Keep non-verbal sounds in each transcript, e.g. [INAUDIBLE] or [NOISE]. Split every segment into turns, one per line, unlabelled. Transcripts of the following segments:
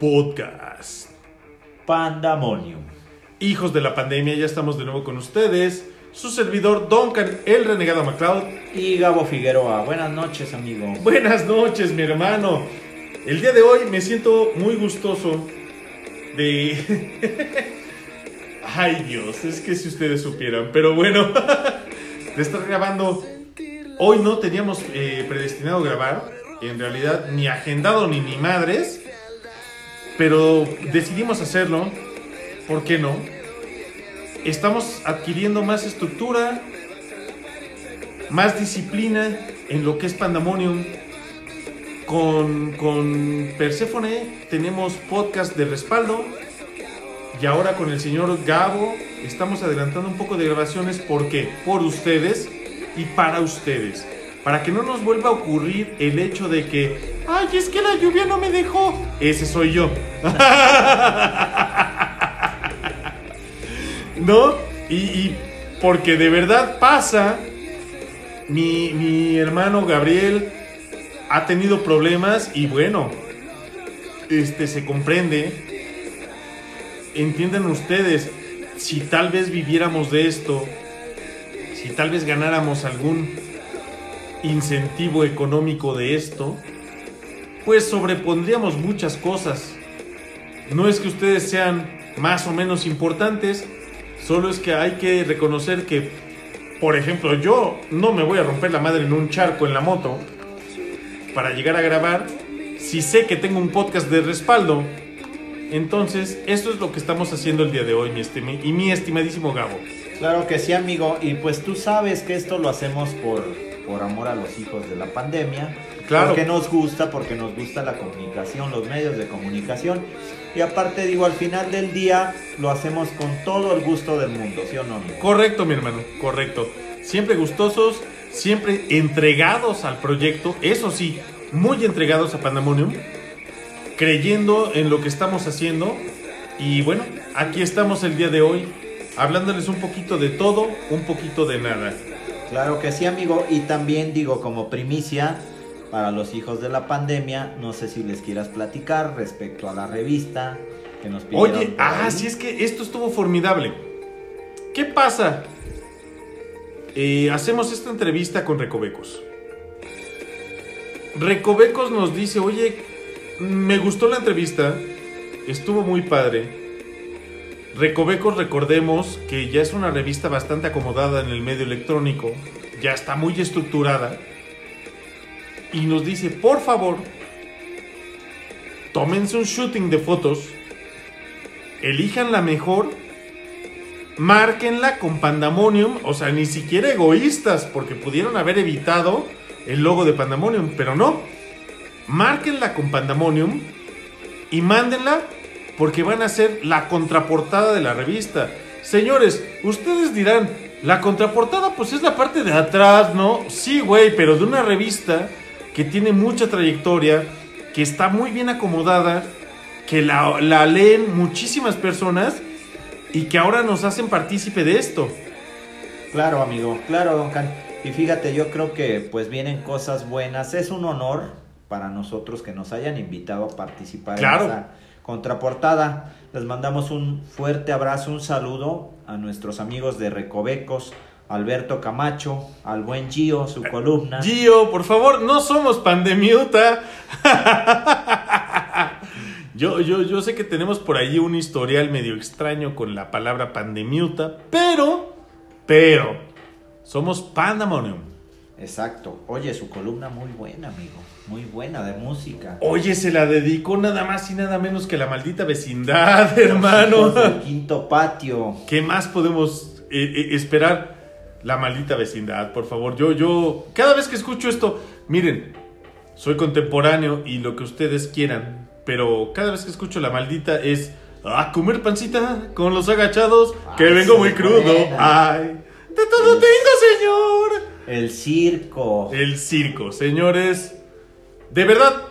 Podcast.
Pandemonium.
Hijos de la pandemia, ya estamos de nuevo con ustedes. Su servidor Duncan, el renegado MacLeod.
Y Gabo Figueroa. Buenas noches, amigo.
Buenas noches, mi hermano. El día de hoy me siento muy gustoso de... [LAUGHS] Ay Dios, es que si ustedes supieran, pero bueno, [LAUGHS] de estar grabando. Hoy no teníamos eh, predestinado grabar, en realidad ni agendado ni ni madres, pero decidimos hacerlo, ¿por qué no? Estamos adquiriendo más estructura, más disciplina en lo que es Pandemonium. Con, con Persephone tenemos podcast de respaldo. Y ahora con el señor Gabo estamos adelantando un poco de grabaciones. ¿Por qué? Por ustedes y para ustedes. Para que no nos vuelva a ocurrir el hecho de que, ay, es que la lluvia no me dejó. Ese soy yo. [LAUGHS] ¿No? Y, porque de verdad pasa, mi, mi hermano Gabriel ha tenido problemas y bueno, este se comprende. Entiendan ustedes, si tal vez viviéramos de esto, si tal vez ganáramos algún incentivo económico de esto, pues sobrepondríamos muchas cosas. No es que ustedes sean más o menos importantes, solo es que hay que reconocer que, por ejemplo, yo no me voy a romper la madre en un charco en la moto para llegar a grabar si sé que tengo un podcast de respaldo. Entonces, esto es lo que estamos haciendo el día de hoy, mi estimi- y mi estimadísimo Gabo.
Claro que sí, amigo. Y pues tú sabes que esto lo hacemos por, por amor a los hijos de la pandemia.
Claro.
Porque nos gusta, porque nos gusta la comunicación, los medios de comunicación. Y aparte, digo, al final del día lo hacemos con todo el gusto del mundo, ¿sí o no, amigo?
Correcto, mi hermano, correcto. Siempre gustosos, siempre entregados al proyecto, eso sí, muy entregados a Pandemonium, creyendo en lo que estamos haciendo. Y bueno, aquí estamos el día de hoy, hablándoles un poquito de todo, un poquito de nada.
Claro que sí, amigo. Y también digo, como primicia para los hijos de la pandemia, no sé si les quieras platicar respecto a la revista que nos pidieron.
Oye, ah, sí es que esto estuvo formidable. ¿Qué pasa? Eh, hacemos esta entrevista con Recovecos. Recovecos nos dice, oye, me gustó la entrevista, estuvo muy padre. Recovecos, recordemos que ya es una revista bastante acomodada en el medio electrónico, ya está muy estructurada. Y nos dice, por favor, tómense un shooting de fotos elijan la mejor, márquenla con Pandemonium, o sea, ni siquiera egoístas, porque pudieron haber evitado el logo de Pandemonium, pero no. Márquenla con Pandemonium y mándenla porque van a ser la contraportada de la revista. Señores, ustedes dirán, la contraportada pues es la parte de atrás, ¿no? Sí, güey, pero de una revista que tiene mucha trayectoria, que está muy bien acomodada, que la, la leen muchísimas personas y que ahora nos hacen partícipe de esto.
Claro, amigo, claro, don Can. Y fíjate, yo creo que pues vienen cosas buenas. Es un honor para nosotros que nos hayan invitado a participar
Claro.
en esa contraportada. Les mandamos un fuerte abrazo, un saludo a nuestros amigos de Recovecos, Alberto Camacho, al buen Gio, su columna. [LAUGHS]
Gio, por favor, no somos pandemiuta. [LAUGHS] yo, yo, yo sé que tenemos por ahí un historial medio extraño con la palabra pandemiuta, pero, pero, somos pandemonium.
Exacto. Oye, su columna muy buena, amigo. Muy buena de música.
Oye, se la dedicó nada más y nada menos que la maldita vecindad, [LAUGHS] hermano.
Del quinto patio.
¿Qué más podemos eh, eh, esperar? La maldita vecindad, por favor. Yo, yo, cada vez que escucho esto, miren, soy contemporáneo y lo que ustedes quieran, pero cada vez que escucho la maldita es a comer pancita con los agachados, que vengo muy crudo.
buena.
Ay, de todo tengo, señor.
El circo.
El circo, señores. De verdad,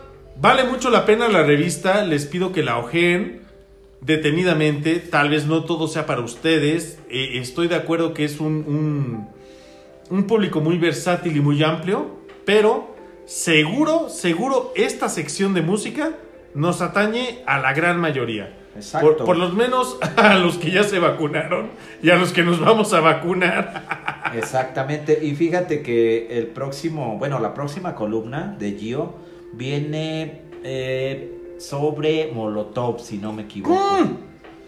vale mucho la pena la revista. Les pido que la ojeen detenidamente. Tal vez no todo sea para ustedes. Eh, estoy de acuerdo que es un, un, un público muy versátil y muy amplio. Pero seguro, seguro, esta sección de música nos atañe a la gran mayoría.
Exacto.
Por, por lo menos [LAUGHS] a los que ya se vacunaron y a los que nos vamos a vacunar. [LAUGHS]
Exactamente. Y fíjate que el próximo, bueno, la próxima columna de Gio viene eh, sobre Molotov, si no me equivoco.
¡Mm!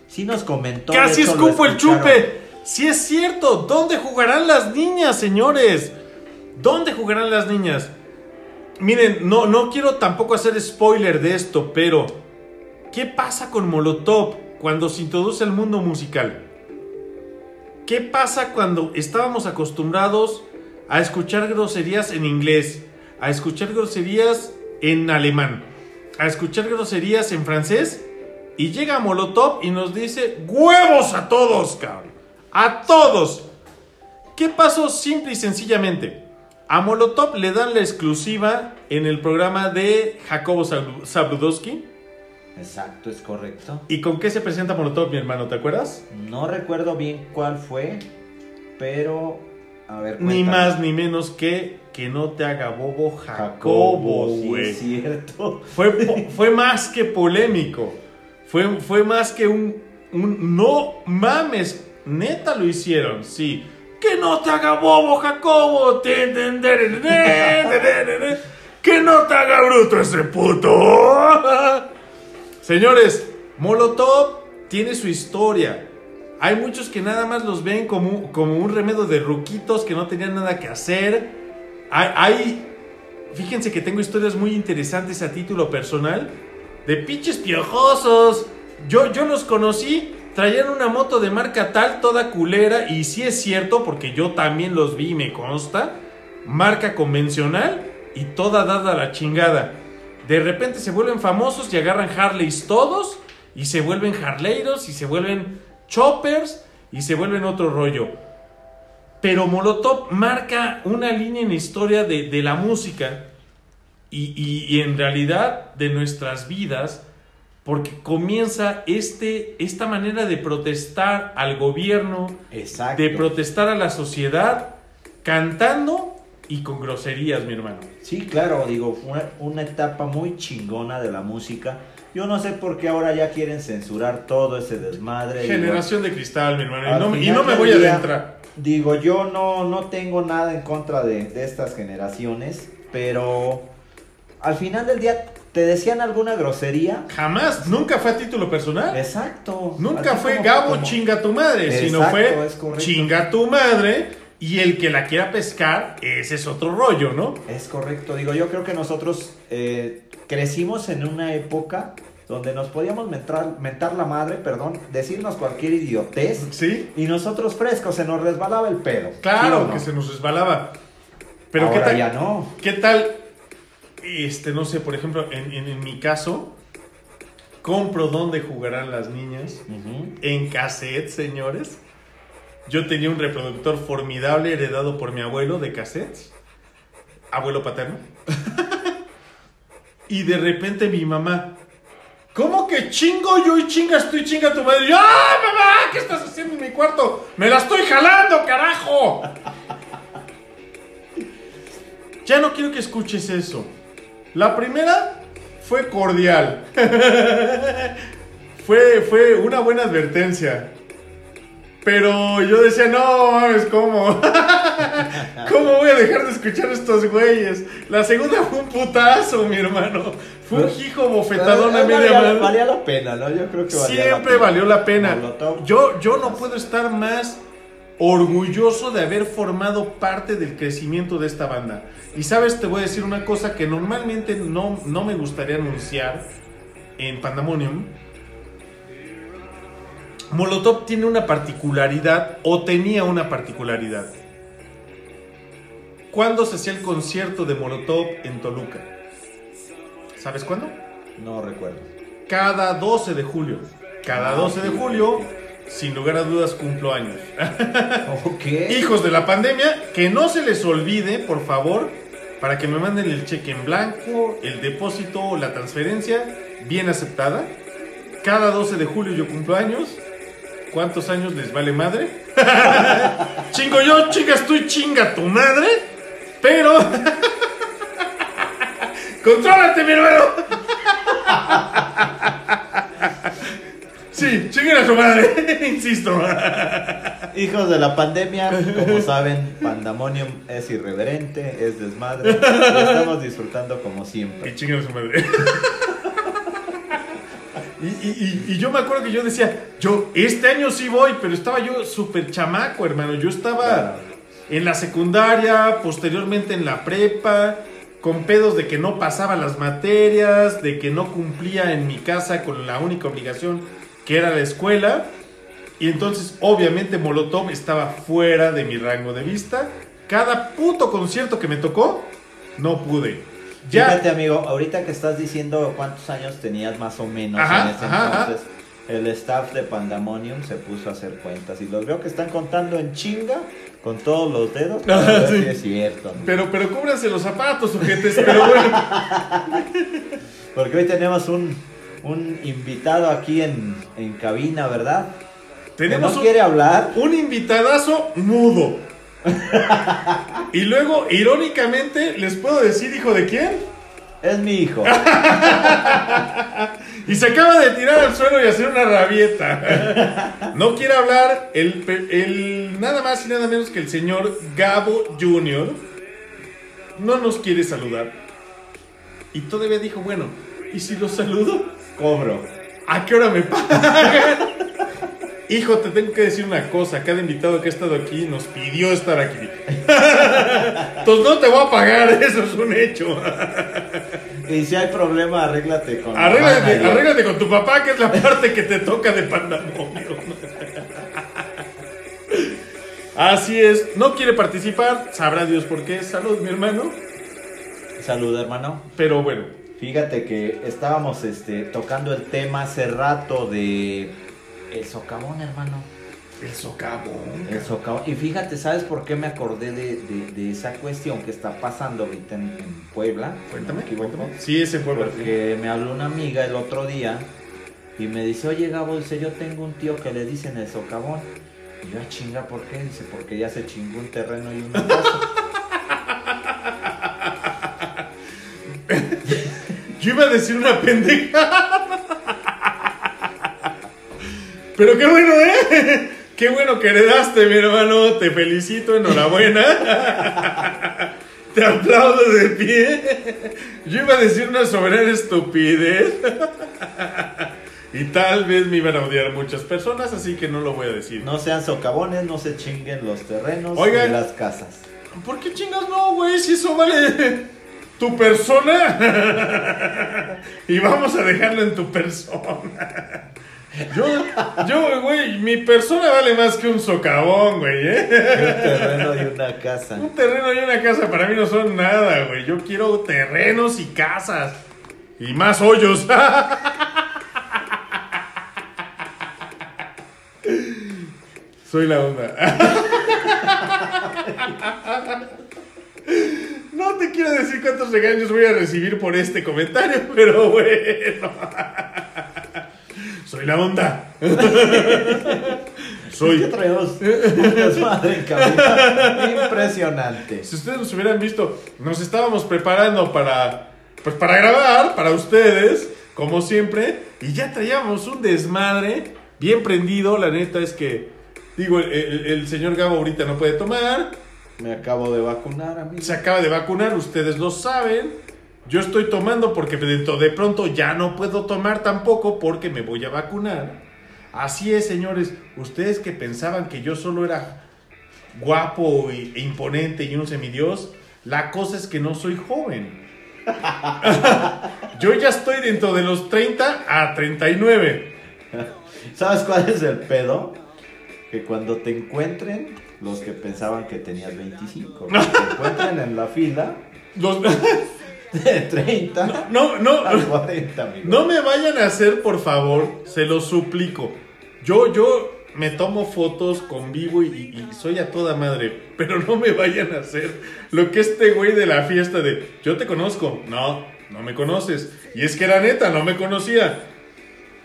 Sí nos comentó.
Casi escupo el chupe. Sí es cierto. ¿Dónde jugarán las niñas, señores? ¿Dónde jugarán las niñas? Miren, no, no quiero tampoco hacer spoiler de esto, pero ¿qué pasa con Molotov cuando se introduce al mundo musical? ¿Qué pasa cuando estábamos acostumbrados a escuchar groserías en inglés, a escuchar groserías en alemán, a escuchar groserías en francés? Y llega Molotov y nos dice, huevos a todos, cabrón. A todos. ¿Qué pasó simple y sencillamente? A Molotov le dan la exclusiva en el programa de Jacobo Zablu- Zabludowski.
Exacto, es correcto.
¿Y con qué se presenta Molotov, mi hermano? ¿Te acuerdas?
No recuerdo bien cuál fue, pero a ver.
Ni más ni menos que que no te haga bobo Jacobo,
sí,
güey.
es cierto.
Fue, fue más que polémico. Fue, fue más que un, un no mames. Neta lo hicieron, sí. Que no te haga bobo, Jacobo. Que no te haga bruto ese puto. Señores, Molotov tiene su historia. Hay muchos que nada más los ven como, como un remedio de ruquitos que no tenían nada que hacer. Hay, fíjense que tengo historias muy interesantes a título personal de pinches piojosos. Yo, yo los conocí, traían una moto de marca tal, toda culera, y sí es cierto, porque yo también los vi y me consta, marca convencional y toda dada a la chingada. De repente se vuelven famosos y agarran Harleys todos, y se vuelven Harleiros, y se vuelven choppers, y se vuelven otro rollo. Pero Molotov marca una línea en la historia de, de la música y, y- y en realidad de nuestras vidas, porque comienza este, esta manera de protestar al gobierno,
Exacto.
de protestar a la sociedad, cantando y con groserías, mi hermano.
Sí, claro, digo, fue una, etapa muy chingona de la música. Yo no sé por qué ahora ya quieren censurar todo ese desmadre. digo,
Generación de cristal, mi hermano. Y no, me- y
final
no me
del
voy a adentrar.
Digo, yo no, no tengo nada en contra de, de estas generaciones, pero al final del día, ¿te decían alguna grosería?
Jamás, nunca fue a título personal.
Exacto.
Nunca fue Gabo
como-
chinga tu madre, sino fue chinga tu madre y el que la quiera pescar, ese es otro rollo, ¿no?
Es correcto, digo, yo creo que nosotros eh, crecimos en una época donde nos podíamos mentar, mentar la madre, perdón, decirnos cualquier idiotez
Sí,
y nosotros frescos, se nos resbalaba el pedo. ¿sí
claro
no?
que se nos resbalaba. Pero
Ahora
¿qué tal?
ya no.
¿Qué tal? Este, no sé, por ejemplo, en, en- en mi caso, compro dónde jugarán las niñas. En cassette, señores. Yo tenía un reproductor formidable heredado por mi abuelo de cassettes. Abuelo paterno. y de repente mi mamá. ¿Cómo que chingo yo y chingas tú y chinga tu madre? ¡Ah, mamá! ¿Qué estás haciendo en mi cuarto? ¡Me la estoy jalando, carajo! Ya no quiero que escuches eso. La primera fue cordial. [LAUGHS] fue, fue una buena advertencia. Pero yo decía, no mames, ¿cómo? [LAUGHS] ¿Cómo voy a dejar de escuchar a estos güeyes? La segunda fue un putazo, mi hermano. Fue un hijo bofetadón a
Pero,
media
valía,
mano.
valía la pena, ¿no? Yo creo que valía la
Siempre valió la pena. Yo, yo no puedo estar más orgulloso de haber formado parte del crecimiento de esta banda. Y sabes, te voy a decir una cosa que normalmente no, no me gustaría anunciar en Pandemonium. Molotov tiene una particularidad, o tenía una particularidad. ¿Cuándo se hacía el concierto de Molotov en Toluca? ¿Sabes cuándo?
No recuerdo.
Cada 12 de julio. Cada 12 de julio, sin lugar a dudas, cumplo años. [LAUGHS]
Ok.
Hijos de la pandemia, que no se les olvide, por favor, para que me manden el cheque en blanco, el depósito la transferencia, bien aceptada. Cada 12 de julio yo cumplo años. ¿Cuántos años les vale madre? [LAUGHS] Chingo yo, chingas tú y chinga tu madre. Pero. [LAUGHS] ¡Contrólate, mi hermano! [LAUGHS] Sí, chinguen a su madre, insisto.
Hijos de la pandemia, como saben, Pandemonium es irreverente, es desmadre. Lo estamos disfrutando como siempre.
Que chinguen a su madre. Y, y- yo me acuerdo que yo decía, yo este año sí voy, pero estaba yo súper chamaco, hermano. Yo estaba en la secundaria, posteriormente en la prepa, con pedos de que no pasaba las materias, de que no cumplía en mi casa con la única obligación que era la escuela. Y entonces, obviamente, Molotov estaba fuera de mi rango de vista. Cada puto concierto que me tocó, no pude. Ya,
Fíjate, amigo, ahorita que estás diciendo cuántos años tenías más o menos
Ajá,
en ese
ajá, ajá.
entonces, el staff de Pandemonium se puso a hacer cuentas y los veo que están contando en chinga con todos los dedos. para [LAUGHS] ver
Sí.
si es cierto. amigo.
pero, pero cúbranse los zapatos, sujetes. Pero bueno, [LAUGHS]
Porque hoy tenemos un, un invitado aquí en, en cabina, ¿verdad?
tenemos
que no
un,
quiere hablar.
un invitadazo mudo. Y luego, irónicamente, les puedo decir, hijo de quién.
Es mi hijo. [LAUGHS]
Y se acaba de tirar al suelo y hacer una rabieta. No quiere hablar el, el nada más y nada menos que el señor Gabo Jr. No nos quiere saludar. Y todavía dijo, bueno, ¿y si lo saludo?
Cobro.
¿A qué hora me pagan? Hijo, te tengo que decir una cosa. Cada invitado que ha estado aquí nos pidió estar aquí. [LAUGHS] Entonces no te voy a pagar, [LAUGHS] eso es un hecho.
Y si hay problema, arréglate con la
Arréglate,
manager.
arréglate con tu papá, que es la parte que te toca de pandamonio. Así es, no quiere participar, sabrá Dios por qué. Salud, mi hermano.
Salud, hermano.
Pero bueno,
Fíjate que estábamos este, tocando el tema hace rato de el socavón, hermano.
el socavón.
El socavón. Y fíjate, ¿sabes por qué me acordé de, de- de esa cuestión que está pasando ahorita en, en Puebla?
Cuéntame,
¿No
cuéntame. Sí, ese fue
Porque me habló una amiga el otro día y me dice, oye Gabo, dice, yo tengo un tío que le dicen el socavón. Y yo, "Ah, chinga, ¿por qué? Dice, porque ya se chingó un terreno y una [LAUGHS] casa.
Yo iba a decir una pendeja. Pero qué bueno, ¿eh? [LAUGHS] Qué bueno que heredaste, mi hermano. Te felicito, enhorabuena. [LAUGHS] Te aplaudo de pie. Yo iba a decir una soberana estupidez. [LAUGHS] Y tal vez me iban a odiar muchas personas, así que no lo voy a decir.
No sean socavones, no se chinguen los terrenos
Oigan.
ni las casas.
¿Por qué chingas no, güey? Si eso vale tu persona. y vamos a dejarlo en tu persona. Yo, yo, güey, mi persona vale más que un socavón, güey, ¿eh?
Un terreno y una casa.
Un terreno y una casa para mí no son nada, güey. Yo quiero terrenos y casas. Y más hoyos. [LAUGHS] Soy la onda. No te quiero decir cuántos regaños voy a recibir por este comentario, pero bueno. Soy la onda. [LAUGHS] Soy
¿Qué traemos? Un desmadre en. Impresionante.
Si ustedes nos hubieran visto, nos estábamos preparando para, pues para grabar, para ustedes, como siempre, y ya traíamos un desmadre bien prendido. La neta es que, digo, el, el- el señor Gabo ahorita no puede tomar,
Me acabo de vacunar, amigo.
se acaba de vacunar, ustedes lo saben. Yo estoy tomando porque dentro de pronto ya no puedo tomar tampoco porque me voy a vacunar. Así es, señores, ustedes que pensaban que yo solo era guapo y- e imponente y un semidios, la cosa es que no soy joven. [LAUGHS] yo ya estoy dentro de los 30 a 39.
¿Sabes cuál es el pedo? Que cuando te encuentren, los que pensaban que tenías 25, que te encuentren en la fila
Los- [LAUGHS]
de 30
no, no,
a 40, amigo.
No me vayan a hacer, por favor, se lo suplico. Yo, yo me tomo fotos con vivo y, y soy a toda madre, pero no me vayan a hacer lo que este güey de la fiesta de yo te conozco. No, no me conoces. Y es que era neta, no me conocía.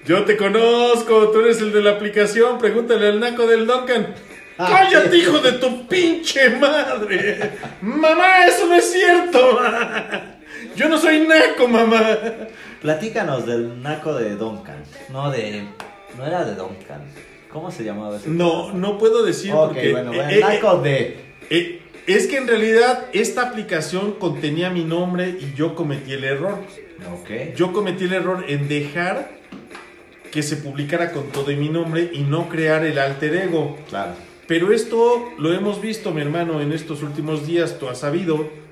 Yo te conozco, tú eres el de la aplicación, pregúntale al naco del Duncan. [LAUGHS] ¡Cállate, hijo de tu pinche madre! ¡Mamá, eso no es cierto! [LAUGHS] Yo no soy naco, mamá.
Platícanos del naco de Duncan. No de. No era de Duncan. ¿Cómo se llamaba ese?
No, no puedo decir
Ok,
porque.
bueno,
eh,
bueno,
eh,
naco de.
eh, es que en realidad esta aplicación contenía mi nombre y yo cometí el error.
Ok.
Yo cometí el error en dejar que se publicara con todo y mi nombre y no crear el alter ego.
Claro.
Pero esto lo hemos visto, mi hermano, en estos últimos días, tú has sabido.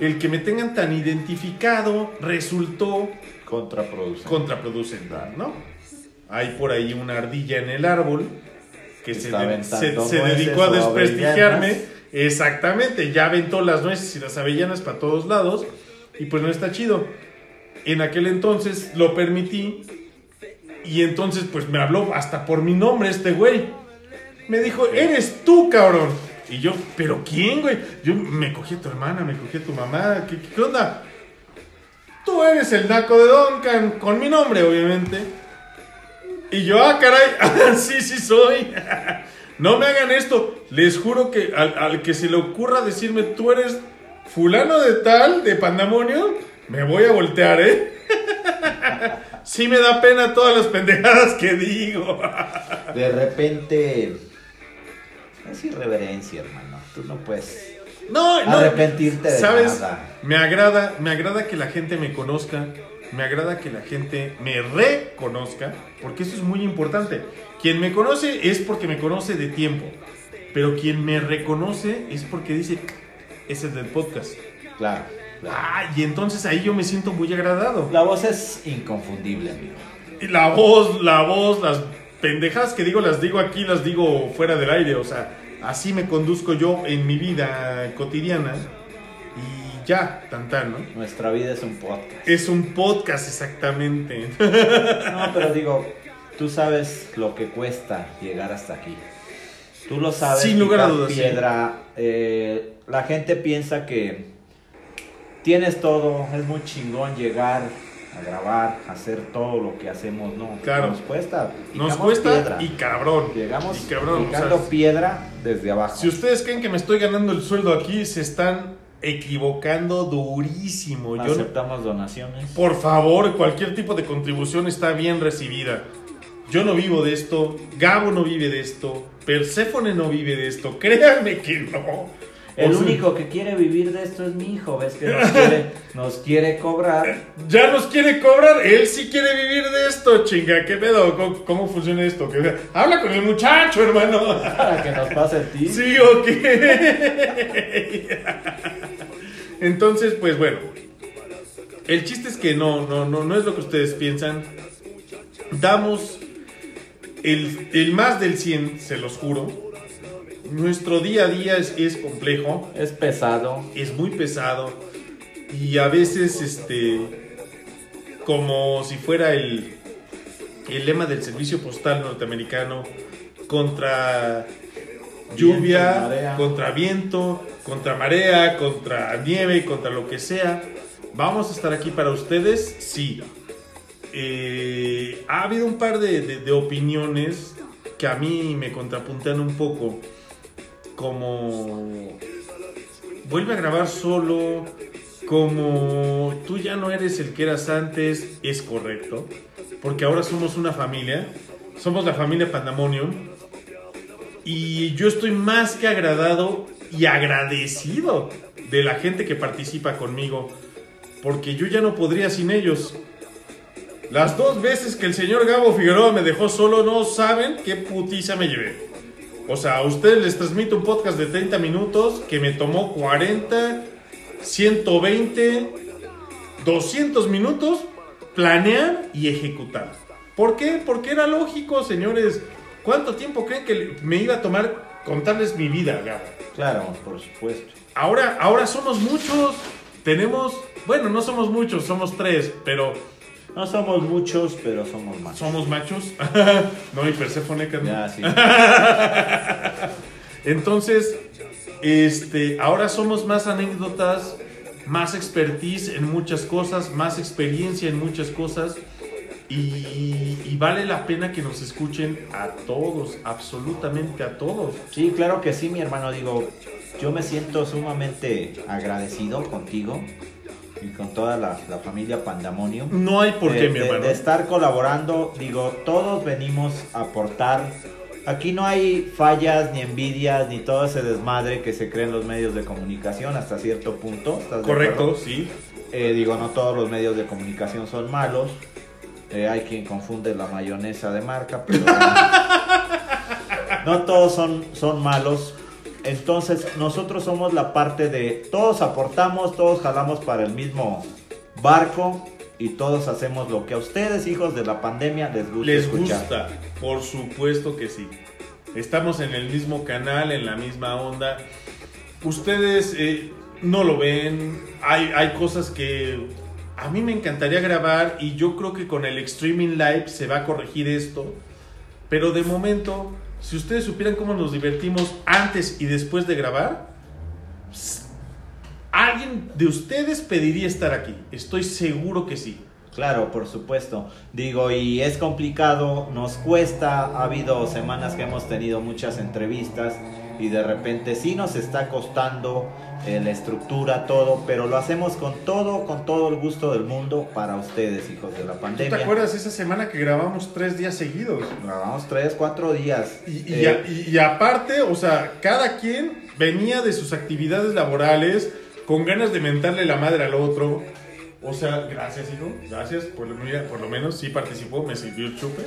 El que me tengan tan identificado resultó
Contraproducente.
contraproducente, ¿no? Hay por ahí una ardilla en el árbol que se, de- dedicó a desprestigiarme.
avellanas.
Exactamente, ya aventó las nueces y las avellanas para todos lados y pues no está chido. En aquel entonces lo permití y entonces pues me habló hasta por mi nombre este güey. Me dijo, eres tú, cabrón. Y yo, ¿pero quién, güey? Yo me cogí a tu hermana, me cogí a tu mamá. ¿Qué, onda? Tú eres el naco de Duncan, con mi nombre, obviamente. Y yo, ah, caray, [LAUGHS] sí, sí soy. [LAUGHS] no me hagan esto. Les juro que al, al que se le ocurra decirme, tú eres fulano de tal, de pandamonio, me voy a voltear, ¿eh? [LAUGHS] sí me da pena todas las pendejadas que digo.
De repente. Es irreverencia, hermano. Tú no puedes.
No, no.
Arrepentirte de
¿Sabes?
nada.
Me agrada, me agrada que la gente me conozca, me agrada que la gente me reconozca, porque eso es muy importante. Quien me conoce es porque me conoce de tiempo, pero quien me reconoce es porque dice, es el del podcast.
Claro. claro.
Ah, y entonces ahí yo me siento muy agradado.
La voz es inconfundible, amigo.
Y la voz, la voz, las pendejadas que digo las digo aquí, las digo fuera del aire, o sea, así me conduzco yo en mi vida cotidiana y ya, tan tan, ¿no?
Nuestra vida es un podcast.
Es un podcast exactamente.
No, pero digo, tú sabes lo que cuesta llegar hasta aquí. Tú lo sabes.
Sin lugar a dudas, sí.
Piedra. eh, la gente piensa que tienes todo, es muy chingón llegar a grabar, hacer todo lo que hacemos. No,
Claro.
nos cuesta.
Nos cuesta
piedra.
y cabrón.
Llegamos
y cabrón. o sea,
picando piedra desde abajo.
si ustedes creen que me estoy ganando el sueldo aquí, se están equivocando durísimo. Yo
Aceptamos donaciones.
Por favor, cualquier tipo de contribución está bien recibida. Yo no vivo de esto, Gabo no vive de esto, Perséfone no vive de esto, [LAUGHS] créanme que no.
El
O sea,
único que quiere vivir de esto es mi hijo, ¿ves que nos quiere, [LAUGHS] nos quiere cobrar?
Ya nos quiere cobrar, él sí quiere vivir de esto, chinga, ¿qué pedo? ¿Cómo, cómo funciona esto? ¿Qué- Habla con el muchacho, hermano.
Para que nos pase el ti. [LAUGHS]
Sí, ok. [LAUGHS] Entonces, pues bueno. El chiste es que no, no, no, no es lo que ustedes piensan. Damos el, el más del 100, se los juro. Nuestro día a día es, es complejo,
Es pesado.
es muy pesado. Y a veces, este, como si fuera el, el lema del servicio postal norteamericano, contra lluvia,
Viento,
contra viento, contra marea, contra nieve, contra lo que sea. Vamos a estar aquí para ustedes, sí. Eh, ha habido un par de, de- de opiniones que a mí me contrapuntan un poco. Como vuelve a grabar solo, como tú ya no eres el que eras antes, es correcto. Porque ahora somos una familia, somos la familia Pandemonium. Y yo estoy más que agradado y agradecido de la gente que participa conmigo. Porque yo ya no podría sin ellos. Las dos veces que el señor Gabo Figueroa me dejó solo, no saben qué putiza me llevé. O sea, a ustedes les transmito un podcast de 30 minutos que me tomó 40, 120, 200 minutos planear y ejecutar. ¿Por qué? Porque era lógico, señores. ¿Cuánto tiempo creen que me iba a tomar contarles mi vida, Gabo?
Claro, por supuesto.
Ahora, ahora somos muchos. Tenemos, bueno, no somos muchos, somos tres, pero
No somos muchos, pero somos más.
somos machos. [LAUGHS] no, y Perséfone, carnal.
Ya, sí. [LAUGHS]
Entonces, este, ahora somos más anécdotas, más expertise en muchas cosas, más experiencia en muchas cosas. Y, y vale la pena que nos escuchen a todos, absolutamente a todos.
Sí, claro que sí, mi hermano. Digo, yo me siento sumamente agradecido contigo y con toda la, la familia Pandemonium.
No hay por
de-
qué, mi hermano.
de estar colaborando, digo, todos venimos a aportar. Aquí no hay fallas, ni envidias, ni todo ese desmadre que se cree en los medios de comunicación hasta cierto punto. ¿estás de
Correcto, sí.
Eh, digo, no todos los medios de comunicación son malos. Eh, hay quien confunde la mayonesa de marca, pero [LAUGHS] no todos son, son malos. Entonces, nosotros somos la parte de todos aportamos, todos jalamos para el mismo barco y todos hacemos lo que a ustedes, hijos de la pandemia, les gusta
Les
escuchar.
gusta, por supuesto que sí. Estamos en el mismo canal, en la misma onda. Ustedes eh, no lo ven. Hay, hay cosas que a mí me encantaría grabar y yo creo que con el streaming live se va a corregir esto. Pero de momento, si ustedes supieran cómo nos divertimos antes y después de grabar, alguien de ustedes pediría estar aquí. Estoy seguro que sí.
Claro, por supuesto. Digo, y es complicado, nos cuesta, ha habido semanas que hemos tenido muchas entrevistas y de repente sí nos está costando eh, la estructura, todo, pero lo hacemos con todo, con todo el gusto del mundo para ustedes, hijos de la
¿Tú
pandemia.
te acuerdas esa semana que grabamos tres días seguidos?
Grabamos tres, cuatro días.
Y, y
Eh,
y- y aparte, o sea, cada quien venía de sus actividades laborales con ganas de mentarle la madre al otro. O sea, gracias, hijo. Gracias. Por lo, mira, por lo menos sí participó, me sirvió el chupe.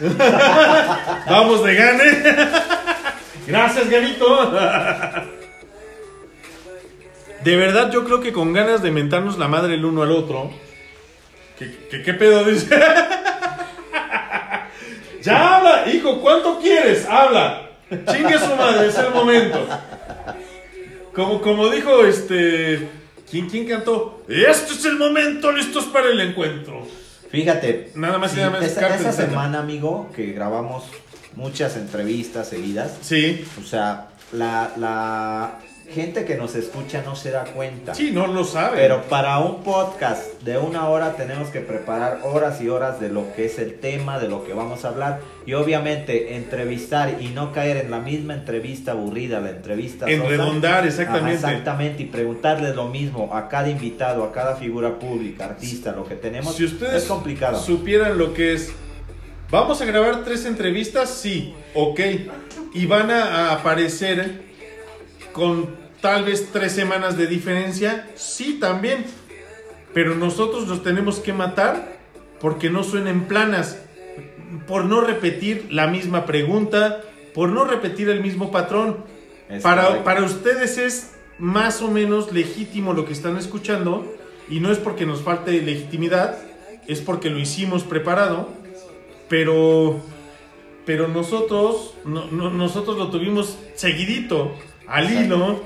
[LAUGHS] Vamos de gane. [LAUGHS] gracias, Gabito. [LAUGHS] de verdad, yo creo que con ganas de mentarnos la madre el uno al otro. ¿Qué, qué, qué pedo [LAUGHS] dice? Ya habla, hijo, ¿cuánto quieres? Habla. Chingue su madre, es el momento. Como, como dijo este. ¿Quién, ¿Quién cantó? Este es el momento, listos para el encuentro.
Fíjate,
Nada más y nada más Carter
esa semana, amigo, que grabamos muchas entrevistas seguidas,
Sí,
o sea, la, la gente que nos escucha no se da cuenta.
sí, no lo sabe.
Pero para un podcast de una hora tenemos que preparar horas y horas de lo que es el tema, de lo que vamos a hablar. Y obviamente entrevistar y no caer en la misma entrevista aburrida, la entrevista
En
sosa.
redondar,
Ajá,
exactamente.
exactamente, y preguntarles lo mismo a cada invitado, a cada figura pública, artista, lo que tenemos.
Si ustedes
es complicado.
supieran lo que es. Vamos a grabar tres entrevistas, sí, ok. Y van a, a aparecer con tal vez tres semanas de diferencia, sí, también. Pero nosotros nos tenemos que matar porque no suenen planas, por no repetir la misma pregunta, por no repetir el mismo patrón. Para, para ustedes es más o menos legítimo lo que están escuchando y no es porque nos falte legitimidad, es porque lo hicimos preparado, pero, pero nosotros, no- no- nosotros lo tuvimos seguidito, al hilo.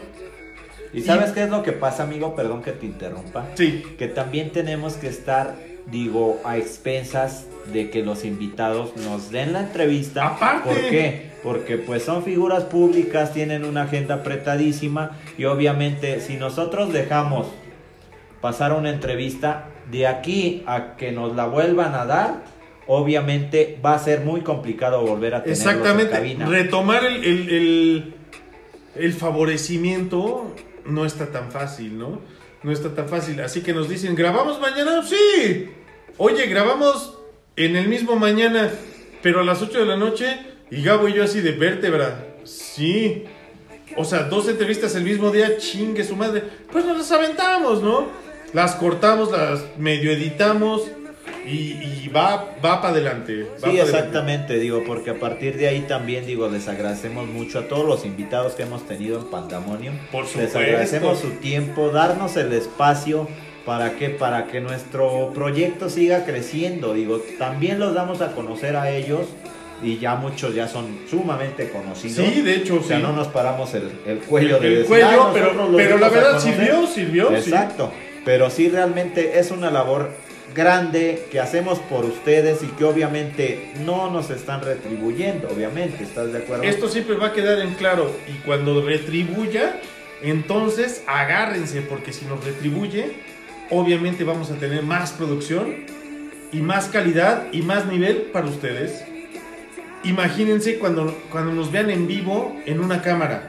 ¿Y sabes qué es lo que pasa, amigo? Perdón que te interrumpa.
Sí,
que también tenemos que estar, digo, a expensas de que los invitados nos den la entrevista.
Aparte.
¿Por qué? Porque pues son figuras públicas, tienen una agenda apretadísima y obviamente si nosotros dejamos pasar una entrevista de aquí a que nos la vuelvan a dar, obviamente va a ser muy complicado volver a tenerlos en
exactamente.
cabina.
Retomar el, el, el- el favorecimiento no está tan fácil, ¿no? No está tan fácil. Así que nos dicen, ¿grabamos mañana? Sí. Oye, grabamos en el mismo mañana, pero a las 8 de la noche. Y Gabo y yo así de vértebra. Sí. O sea, dos entrevistas el mismo día, chingue su madre. Pues nos las aventamos, ¿no? Las cortamos, las medio editamos y, y va, va para adelante. va
Sí,
pa' adelante.
exactamente, digo, porque a partir de ahí también, digo, les agradecemos mucho a todos los invitados que hemos tenido en Pandemonium.
Por
Les
supuesto.
agradecemos su tiempo, darnos el espacio para que para que nuestro proyecto siga creciendo. Digo, también los damos a conocer a ellos y ya muchos ya son sumamente conocidos.
Sí, de hecho,
O sea,
sí.
no nos paramos el, el cuello de
el
decir,
cuello,
"Ah,
pero, la verdad
conocer".
sirvió, sirvió. sí.
Exacto, pero sí realmente es una labor grande que hacemos por ustedes y que obviamente no nos están retribuyendo, obviamente, ¿estás de acuerdo?
Esto siempre va a quedar en claro y cuando retribuya, entonces agárrense porque si nos retribuye, obviamente vamos a tener más producción y más calidad y más nivel para ustedes. Imagínense cuando, cuando nos vean en vivo en una cámara.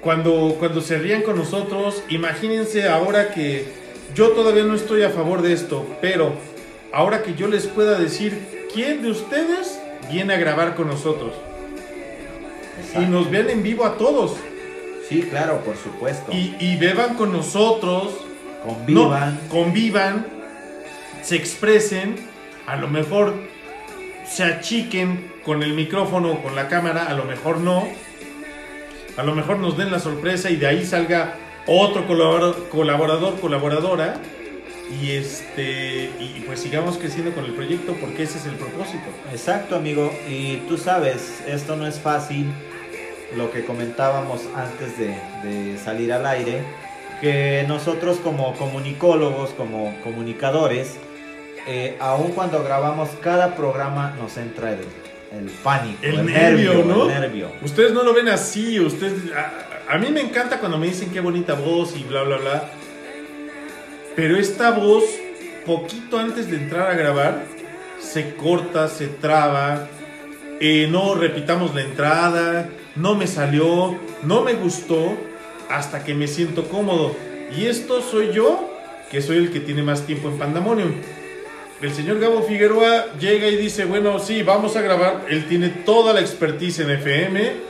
Cuando, cuando se rían con nosotros, imagínense ahora que yo todavía no estoy a favor de esto, pero ahora que yo les pueda decir quién de ustedes viene a grabar con nosotros. Y nos vean en vivo a todos.
Sí, claro, por supuesto.
y, y beban con nosotros,
Convivan.
no, convivan, se expresen, a lo mejor se achiquen con el micrófono o con la cámara, a lo mejor no, a lo mejor nos den la sorpresa y de ahí salga otro colaborador, colaborador colaboradora y este y pues sigamos creciendo con el proyecto porque ese es el propósito.
Exacto, amigo. Y tú sabes, esto no es fácil. Lo que comentábamos antes de, de salir al aire, que nosotros como comunicólogos, como comunicadores, eh, aun cuando grabamos cada programa nos entra el, el pánico,
El nervio, ¿no?
el nervio.
Ustedes no lo ven así, ustedes a, a mí me encanta cuando me dicen qué bonita voz y bla bla bla. Pero esta voz poquito antes de entrar a grabar se corta, se traba. eh, no repitamos la entrada, no me salió, no me gustó hasta que me siento cómodo. Y esto soy yo, que soy el que tiene más tiempo en Pandemonium. El señor Gabo Figueroa llega y dice, bueno, sí, vamos a grabar. Él tiene toda la expertise en FM.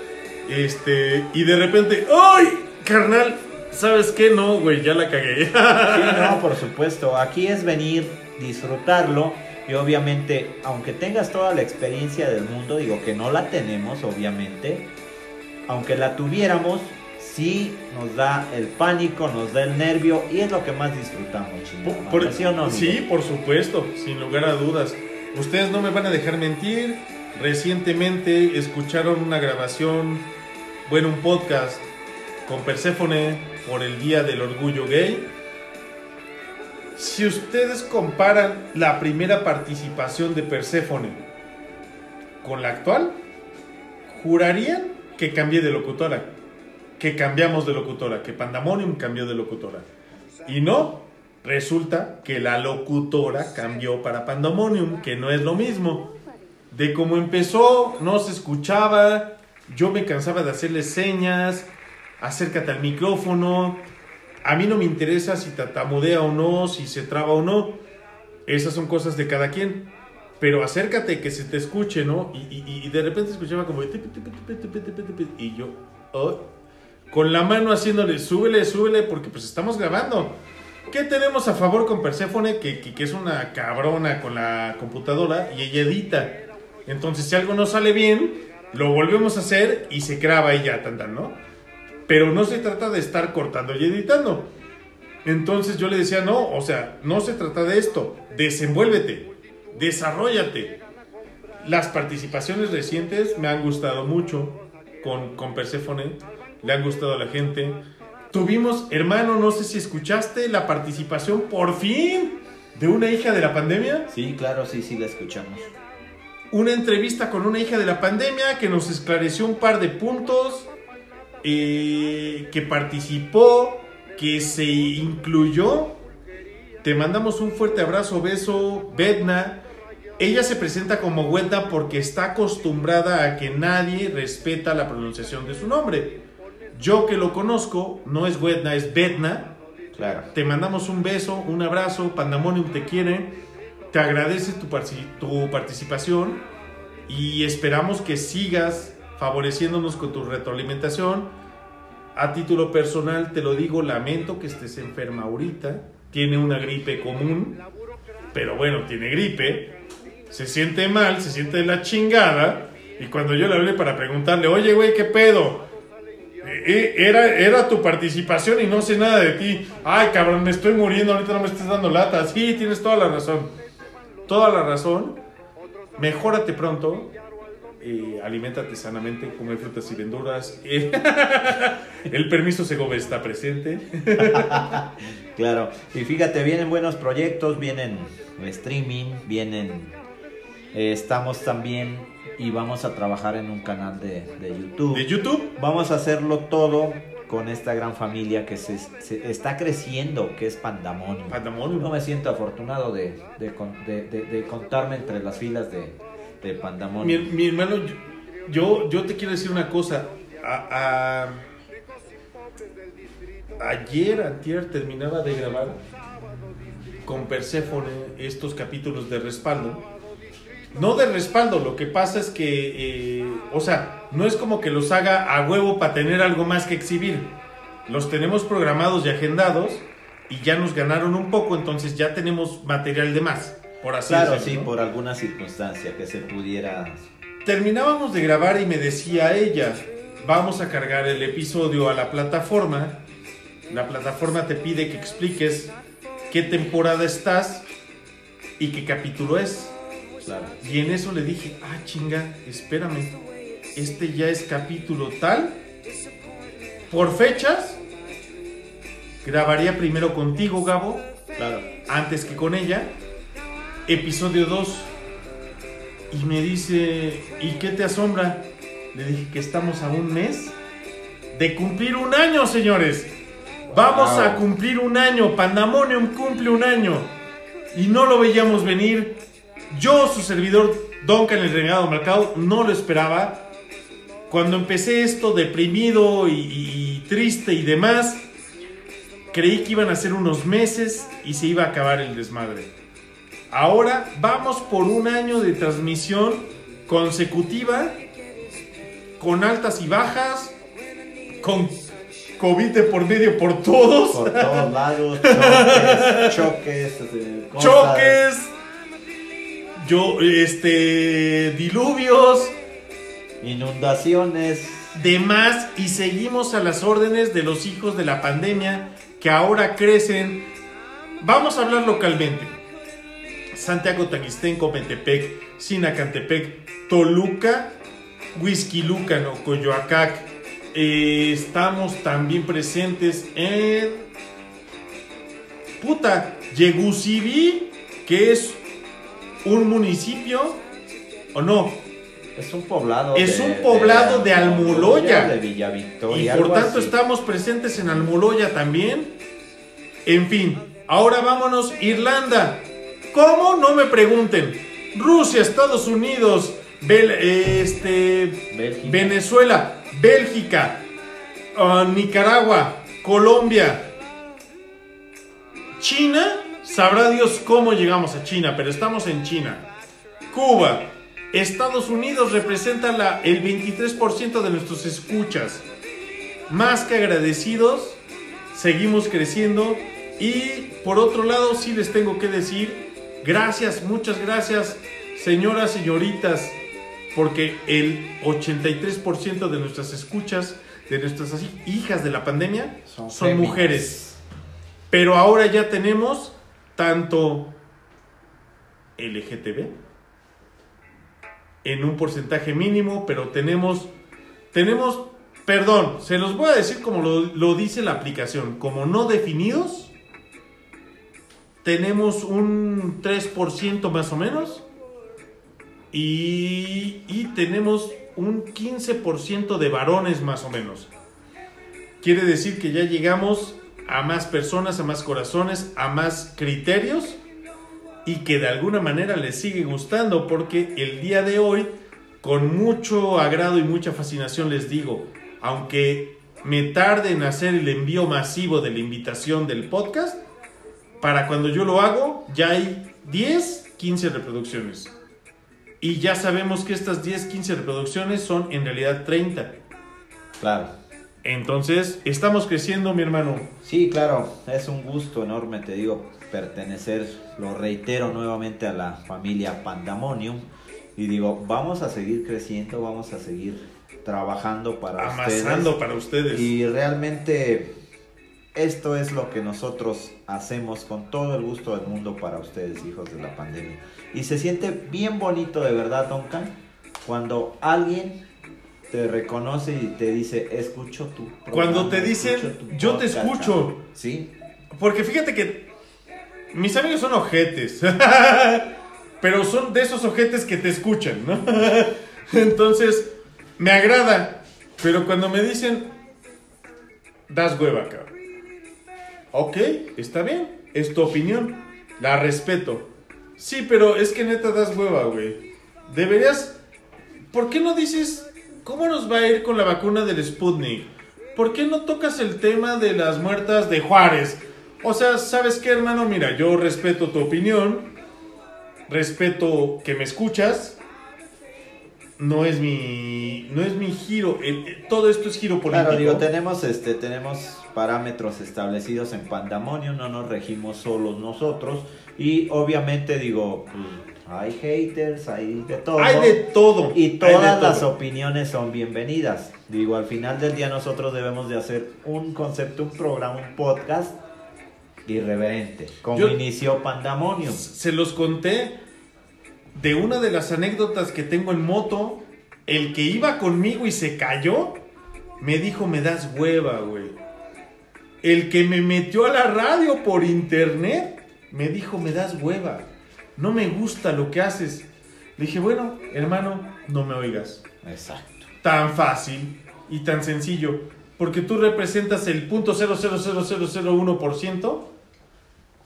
Este, y de repente, ¡ay! Carnal, ¿sabes qué? No, güey, ya la cagué.
Sí, no, por supuesto. Aquí es venir, disfrutarlo y obviamente, aunque tengas toda la experiencia del mundo, digo que no la tenemos, obviamente, aunque la tuviéramos, sí nos da el pánico, nos da el nervio y es lo que más disfrutamos, chino.
Por-
¿Sí o no, amigo?
sí, por supuesto, sin lugar a dudas. Ustedes no me van a dejar mentir. Recientemente escucharon una grabación, bueno, un podcast con Perséfone por el Día del Orgullo Gay. Si ustedes comparan la primera participación de Perséfone con la actual, jurarían que cambié de locutora, que cambiamos de locutora, que Pandemonium cambió de locutora. Y no, resulta que la locutora cambió para Pandemonium, que no es lo mismo. De cómo empezó, no se escuchaba, yo me cansaba de hacerle señas, acércate al micrófono. A mí no me interesa si tatamudea o no, si se traba o no. Esas son cosas de cada quien. Pero acércate que se te escuche, ¿no? Y, y- y de repente escuchaba como... Y yo... oh, con la mano haciéndole, súbele, súbele, porque pues estamos grabando. ¿Qué tenemos a favor con Persephone? Que, que es una cabrona con la computadora y ella edita. Entonces, si algo no sale bien, lo volvemos a hacer y se graba y ya, tan, tan, ¿no? Pero no se trata de estar cortando y editando. Entonces yo le decía, no, o sea, no se trata de esto. Desenvuélvete, desarrollate. Las participaciones recientes me han gustado mucho con, con Persephone, le han gustado a la gente. Tuvimos, hermano, no sé si escuchaste la participación por fin de una hija de la pandemia.
Sí, claro, sí, sí, la escuchamos.
Una entrevista con una hija de la pandemia que nos esclareció un par de puntos, eh, que participó, que se incluyó. Te mandamos un fuerte abrazo, beso, Bedna. Ella se presenta como Wedna porque está acostumbrada a que nadie respeta la pronunciación de su nombre. Yo que lo conozco, no es Wedna, es Bedna.
Claro.
Te mandamos un beso, un abrazo, Pandemonium te quiere, te agradece tu, tu participación y esperamos que sigas favoreciéndonos con tu retroalimentación. A título personal te lo digo, lamento que estés enferma ahorita, tiene una gripe común, pero bueno, tiene gripe, se siente mal, se siente de la chingada y cuando yo le hablé para preguntarle, oye güey, ¿qué pedo? Eh, Era, era tu participación y no sé nada de ti. Ay, cabrón, me estoy muriendo, ahorita no me estés dando lata. Sí, tienes toda la razón. Toda la razón. Mejórate pronto. Eh, aliméntate sanamente, come frutas y verduras. Eh, [LAUGHS] el permiso Segove está presente. [LAUGHS]
Claro, y fíjate, vienen buenos proyectos, vienen streaming, vienen... eh, estamos también y vamos a trabajar en un canal de, de YouTube.
De YouTube.
Vamos a hacerlo todo con esta gran familia que se, se está creciendo, que es Pandamonium.
Pandemonium.
No me siento afortunado de, de con- de- de- de contarme entre las filas de, de
Mi, mi hermano, yo, yo te quiero decir una cosa. A- a- ayer, antier, terminaba de grabar con Perséfone estos capítulos de respaldo. No de respaldo, lo que pasa es que, eh, o sea, no es como que los haga a huevo para tener algo más que exhibir. Los tenemos programados y agendados y ya nos ganaron un poco, entonces ya tenemos material de más, por así
Claro,
decirlo,
sí,
¿no?
por alguna circunstancia que se pudiera...
Terminábamos de grabar y me decía ella, vamos a cargar el episodio a la plataforma. La plataforma te pide que expliques qué temporada estás y qué capítulo es.
Claro.
Y en eso le dije, ah, chinga, espérame. Este ya es capítulo tal. Por fechas, grabaría primero contigo, Gabo,
Claro.
antes que con ella. Episodio 2. Y me dice, ¿y qué te asombra? Le dije que estamos a un mes de cumplir un año, señores. Vamos a cumplir un año. Pandemonium cumple un año. Y no lo veíamos venir. Yo, su servidor, Duncan el Renegado Mercado, no lo esperaba. Cuando empecé esto deprimido y, y triste y demás, creí que iban a ser unos meses y se iba a acabar el desmadre. Ahora vamos por un año de transmisión consecutiva, con altas y bajas, con COVID de por medio por todos,
Por todos lados, choques, choques, cosas.
choques, yo, este, diluvios,
inundaciones.
demás y seguimos a las órdenes de los hijos de la pandemia que ahora crecen. Vamos a hablar localmente. Santiago Tangistenco, Metepec, Sinacantepec, Toluca, Huizquilucan, Coyoacac. Eh, estamos también presentes en puta Yegusibí, que es un municipio o no,
Es un poblado.
Es un poblado de Almoloya.
De Villa
y por tanto
así.
estamos presentes en Almoloya también. En fin, ahora vámonos Irlanda. ¿Cómo? No me pregunten. Rusia, Estados Unidos, Bel- este,
Bélgica.
Venezuela, Bélgica, ah, Nicaragua, Colombia, China. Sabrá Dios cómo llegamos a China, pero estamos en China. Cuba, Estados Unidos representa la- el 23% de nuestros escuchas. Más que agradecidos, seguimos creciendo y por otro lado sí les tengo que decir gracias, muchas gracias señoras, señoritas, porque el 83% de nuestras escuchas, de nuestras hijas de la pandemia,
Son
son, mujeres. Pero ahora ya tenemos tanto LGTB en un porcentaje mínimo, pero tenemos, tenemos, perdón, se los voy a decir como lo, dice la aplicación, como no definidos, tenemos un 3% más o menos y, y tenemos un 15% de varones más o menos. Quiere decir que ya llegamos a más personas, a más corazones, a más criterios y que de alguna manera les sigue gustando porque el día de hoy, con mucho agrado y mucha fascinación les digo, aunque me tarde en hacer el envío masivo de la invitación del podcast, para cuando yo lo hago ya hay 10, 15 reproducciones. Y ya sabemos que estas 10, 15 reproducciones son en realidad 30.
Claro.
Entonces, estamos creciendo, mi hermano.
Sí, claro, es un gusto enorme, te digo, pertenecer, lo reitero nuevamente a la familia Pandemonium. Y digo, vamos a seguir creciendo, vamos a seguir trabajando para
Amasando
ustedes.
para ustedes.
Y realmente esto es lo que nosotros hacemos con todo el gusto del mundo para ustedes, hijos de la pandemia. Y se siente bien bonito de verdad, Duncan, cuando alguien te reconoce y te dice, escucho programa,
Cuando te dicen, "Yo te
podcast",
escucho".
cabrón". Sí,
Porque fíjate que mis amigos son ojetes. [LAUGHS] Pero son de esos ojetes que te escuchan, ¿no? [LAUGHS] Entonces, me agrada. Pero cuando me dicen, das hueva, cabrón. Ok, está bien. Es tu opinión. La respeto. Sí, pero es que neta das hueva, güey. Deberías. ¿Por qué no dices cómo nos va a ir con la vacuna del Sputnik? ¿Por qué no tocas el tema de las muertas de Juárez? O sea, ¿sabes qué, hermano? Mira, yo respeto tu opinión, respeto que me escuchas. No es mi, no es mi giro. el- el- todo esto es giro político.
Claro, digo, tenemos, este, tenemos parámetros establecidos en Pandemonium, no nos regimos solos nosotros. Y obviamente, digo, pues, hay haters, hay de todo.
Hay de todo.
Y todas las opiniones son bienvenidas. Digo, al final del día nosotros debemos de hacer un concepto, un programa, un podcast irreverente. Como
Yo-
inició Pandemonium.
Se los conté de una de las anécdotas que tengo en moto. El que iba conmigo y se cayó, me dijo, me das hueva, güey. El que me metió a la radio por internet, me dijo, me das hueva. No me gusta lo que haces. Le dije, bueno, hermano, no me oigas.
Exacto.
Tan fácil y tan sencillo. Porque tú representas el punto 0.00001%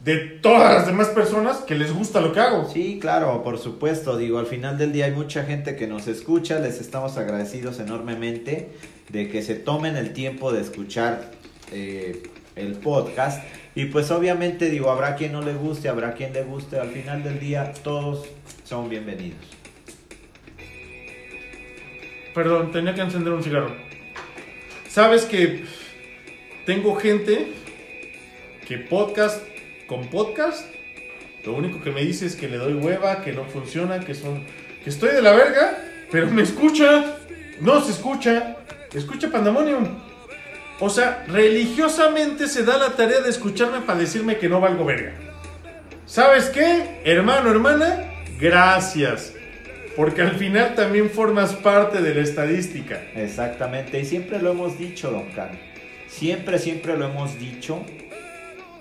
de todas las demás personas que les gusta lo que hago.
Sí, claro, por supuesto. Digo, al final del día hay mucha gente que nos escucha. Les estamos agradecidos enormemente de que se tomen el tiempo de escuchar eh, el podcast. Y pues obviamente digo, habrá quien no le guste, habrá quien le guste. Al final del día todos son bienvenidos.
Perdón, tenía que encender un cigarro. Sabes que tengo gente que podcast con podcast, lo único que me dice es que le doy hueva, que no funciona, que son que estoy de la verga, pero me escucha. No se escucha. Escucha Pandemonium. O sea, religiosamente se da la tarea de escucharme para decirme que no valgo verga. ¿Sabes qué? Hermano, hermana, gracias. Porque al final también formas parte de la estadística.
Exactamente, y siempre lo hemos dicho, Don Can. Siempre, siempre lo hemos dicho.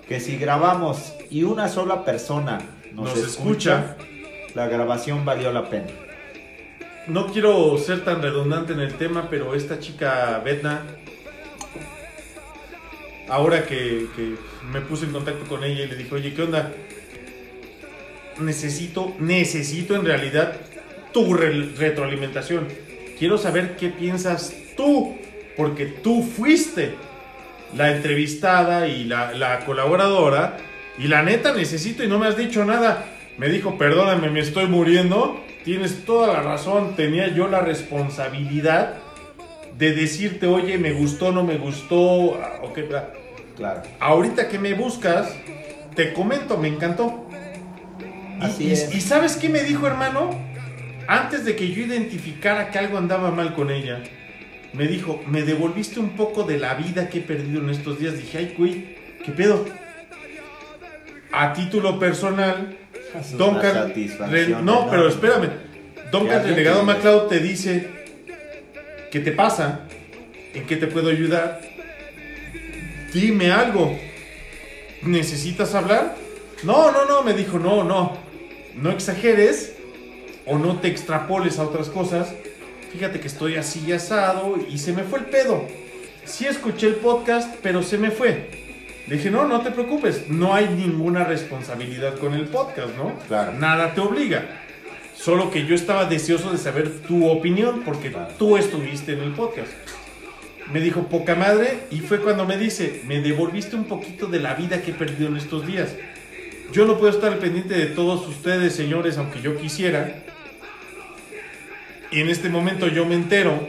Que si grabamos y una sola persona nos,
Nos
escucha, la grabación valió la pena.
No quiero ser tan redundante en el tema, pero esta chica Betna, ahora que, me puse en contacto con ella y le dije, oye, ¿qué onda? Necesito, necesito en realidad tu re- retroalimentación. Quiero saber qué piensas tú, porque tú fuiste la entrevistada y la, la colaboradora, y la neta necesito y no me has dicho nada. Me dijo, perdóname, me estoy muriendo. Tienes toda la razón, tenía yo la responsabilidad de decirte, oye, me gustó, no me gustó, ah, ok, bla.
Claro.
Ahorita que me buscas, te comento, me encantó. Y-
Así
y,
es.
y ¿sabes qué me dijo, hermano? Antes de que yo identificara que algo andaba mal con ella, me dijo, me devolviste un poco de la vida que he perdido en estos días. Dije, ay, güey, ¿qué pedo? A título personal, Re- no, pero espérame. Duncan
Ya,
Renegado. MacLeod te dice, ¿qué te pasa? ¿En qué te puedo ayudar? Dime algo. ¿Necesitas hablar? No, no, no, me dijo, no, no. No exageres o no te extrapoles a otras cosas. Fíjate que estoy así asado y se me fue el pedo. Sí escuché el podcast, pero se me fue. Le dije, no, no te preocupes, no hay ninguna responsabilidad con el podcast, ¿no?
Claro.
Nada te obliga. Solo que yo estaba deseoso de saber tu opinión porque
Claro.
tú estuviste en el podcast. Me dijo poca madre y fue cuando me dice, me devolviste un poquito de la vida que he perdido en estos días. Yo no puedo estar pendiente de todos ustedes, señores, aunque yo quisiera. Y en este momento yo me entero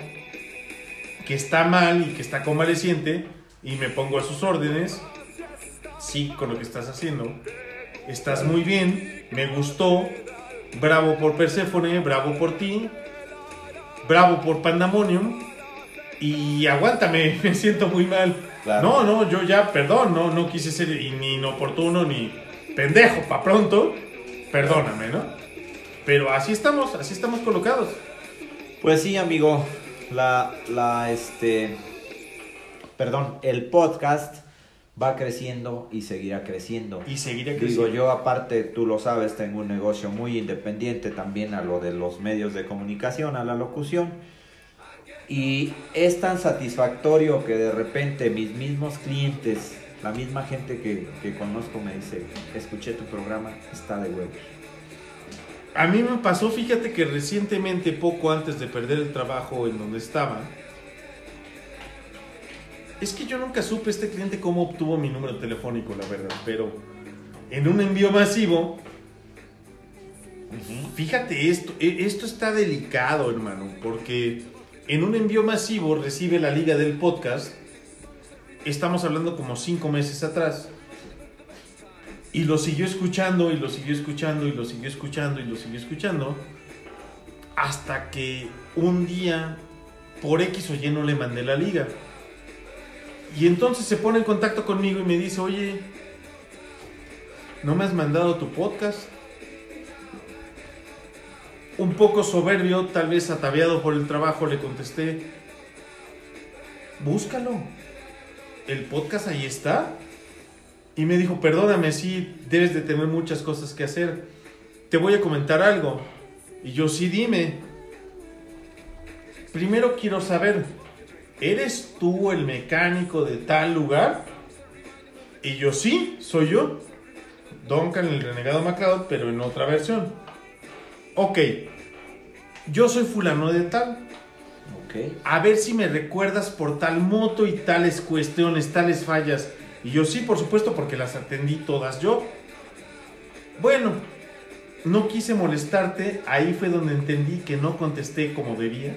que está mal y que está convaleciente y me pongo a sus órdenes. Sí, con lo que estás haciendo. Estás muy bien, me gustó. Bravo por Persephone, bravo por ti. Bravo por Pandemonium. Y aguántame, [LAUGHS] me siento muy mal.
Claro.
No, no, yo ya, perdón, no, no quise ser ni inoportuno ni pendejo pa' pronto. Perdóname, ¿no? Pero así estamos, así estamos colocados.
Pues sí, amigo. La, la, este. Perdón, el podcast va creciendo y seguirá creciendo.
Y seguiré
Digo,
creciendo.
yo aparte, tú lo sabes, tengo un negocio muy independiente también a lo de los medios de comunicación, a la locución. Y es tan satisfactorio que de repente mis mismos clientes, la misma gente que, que conozco me dice, escuché tu programa, está de huevos.
A mí me pasó, fíjate que recientemente, poco antes de perder el trabajo en donde estaba, Es que yo nunca supe este cliente cómo obtuvo mi número telefónico, la verdad, pero en un envío masivo, fíjate esto, e- esto está delicado, hermano, porque en un envío masivo recibe la liga del podcast, estamos hablando como cinco meses atrás, y lo siguió escuchando, y lo siguió escuchando, y lo siguió escuchando, y lo siguió escuchando, hasta que un día, por X o Y, no le mandé la liga. Y entonces se pone en contacto conmigo y me dice, oye, ¿no me has mandado tu podcast? Un poco soberbio, tal vez ataviado por el trabajo, le contesté, búscalo. El podcast ahí está. Y me dijo, perdóname, sí, debes de tener muchas cosas que hacer. Te voy a comentar algo. Y yo, sí, dime. Primero quiero saber, ¿eres tú el mecánico de tal lugar? Y yo, sí, soy yo. Duncan, el renegado MacLeod, pero en otra versión. Ok, yo soy fulano de tal.
Ok.
A ver si me recuerdas por tal moto y tales cuestiones, tales fallas. Y yo sí, por supuesto, porque las atendí todas yo. Bueno, no quise molestarte, ahí fue donde entendí que no contesté como debía.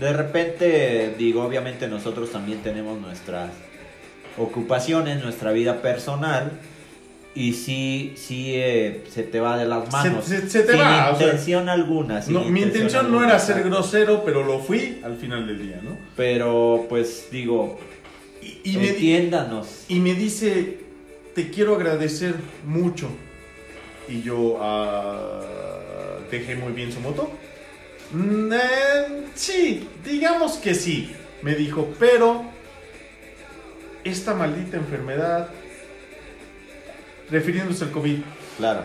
De repente, digo, obviamente nosotros también tenemos nuestras ocupaciones, nuestra vida personal. Y sí, sí eh, se te va de las manos.
Se- se- se te
sin
va, o sea,
intención alguna. sin
No, mi intención no era ser grosero, pero lo fui al final del día, ¿no?
Pero pues digo,
Y, y me,
entiéndanos.
y me dice, te quiero agradecer mucho. Y yo ah, dejé muy bien su moto. Mm, eh, sí, digamos que sí, me dijo, pero esta maldita enfermedad, refiriéndose al COVID,
Claro.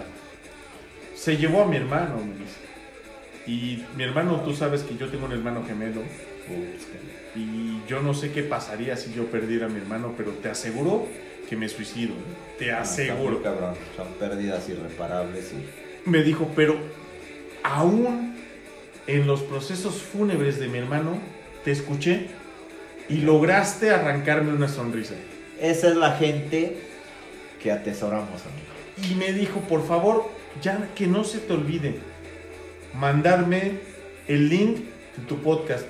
se llevó a mi hermano, me dice. Y mi hermano, tú sabes que yo tengo un hermano gemelo. Y yo no sé qué pasaría si yo perdiera a mi hermano, pero te aseguro que me suicido. Te
No, está muy
aseguro.
cabrón. Son pérdidas irreparables y
Me dijo, pero aún en los procesos fúnebres de mi hermano, te escuché y lograste arrancarme una sonrisa.
esa es la gente que atesoramos, amigo.
Y me dijo, por favor, ya que no se te olvide mandarme el link de tu podcast.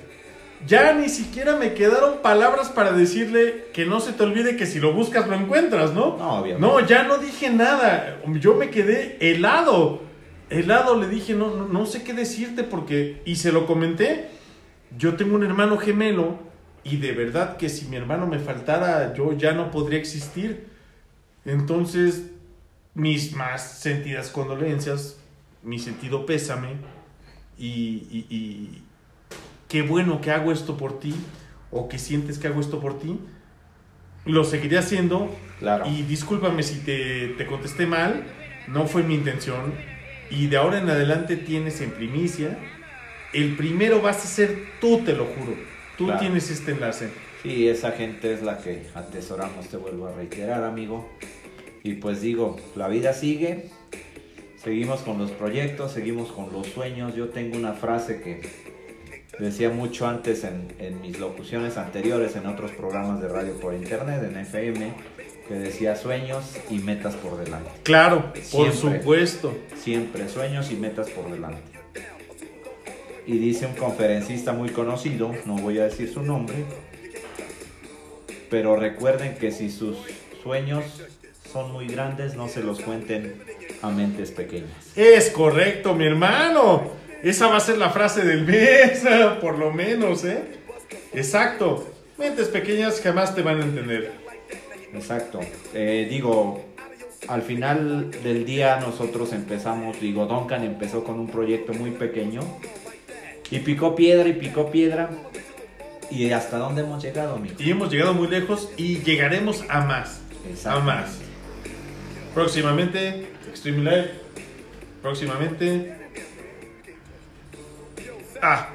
Ya ni siquiera me quedaron palabras para decirle que no se te olvide que si lo buscas lo encuentras, ¿no?
No, obviamente.
No, ya no dije nada. Yo me quedé helado. Helado le dije, no, no, no sé qué decirte porque... Y se lo comenté. Yo tengo un hermano gemelo y de verdad que si mi hermano me faltara, yo ya no podría existir. Entonces, mis más sentidas condolencias, mi sentido pésame y, y- y qué bueno que hago esto por ti o que sientes que hago esto por ti. Lo seguiré haciendo
Claro.
y discúlpame si te, te contesté mal, no fue mi intención. Y de ahora en adelante tienes en primicia. El primero vas a ser tú, te lo juro. Tú
Claro.
tienes este enlace.
Sí, esa gente es la que atesoramos, te vuelvo a reiterar, amigo. Y pues digo, la vida sigue, seguimos con los proyectos, seguimos con los sueños. Yo tengo una frase que decía mucho antes en, en mis locuciones anteriores, en otros programas de radio por internet, en FM, que decía sueños y metas por delante.
Claro, por supuesto.
Siempre sueños y metas por delante. Y dice un conferencista muy conocido, no voy a decir su nombre, pero recuerden que si sus sueños son muy grandes, no se los cuenten a mentes pequeñas.
Es correcto, mi hermano. Esa va a ser la frase del mes, [LAUGHS] por lo menos, ¿eh? Exacto. Mentes pequeñas jamás te van a entender.
Exacto. Eh, digo, al final del día nosotros empezamos, digo, Duncan empezó con un proyecto muy pequeño y picó piedra y picó piedra. ¿Y hasta dónde hemos llegado, amigo?
Y hemos llegado muy lejos y llegaremos a más. A más. Próximamente, Extreme Live. Próximamente. Ah,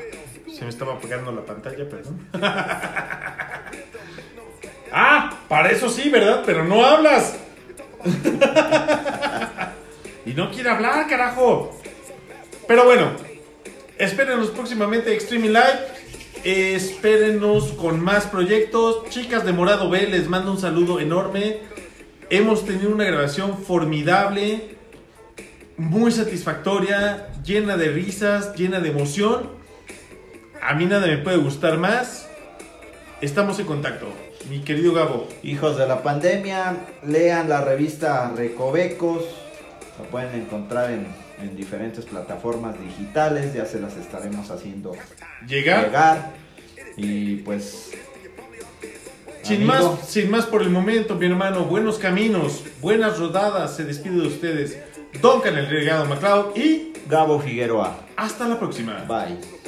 se me estaba apagando la pantalla, perdón. [LAUGHS] ah, para eso sí, ¿verdad? Pero no hablas. [LAUGHS] y no quiere hablar, carajo. Pero bueno, espérenos próximamente Extreme Live. Espérenos con más proyectos. Chicas de Morado B, les mando un saludo enorme. Hemos tenido una grabación formidable, muy satisfactoria, llena de risas, llena de emoción. A mí nada me puede gustar más. Estamos en contacto. Mi querido Gabo.
Hijos de la pandemia, lean la revista Recovecos. Lo pueden encontrar en, en diferentes plataformas digitales. Ya se las estaremos haciendo
Llegar.
llegar. Y pues.
Sin
amigo,
más, sin más por el momento, mi hermano. Buenos caminos, buenas rodadas. Se despide de ustedes. Duncan el Regado MacLeod y
Gabo Figueroa.
hasta la próxima.
Bye.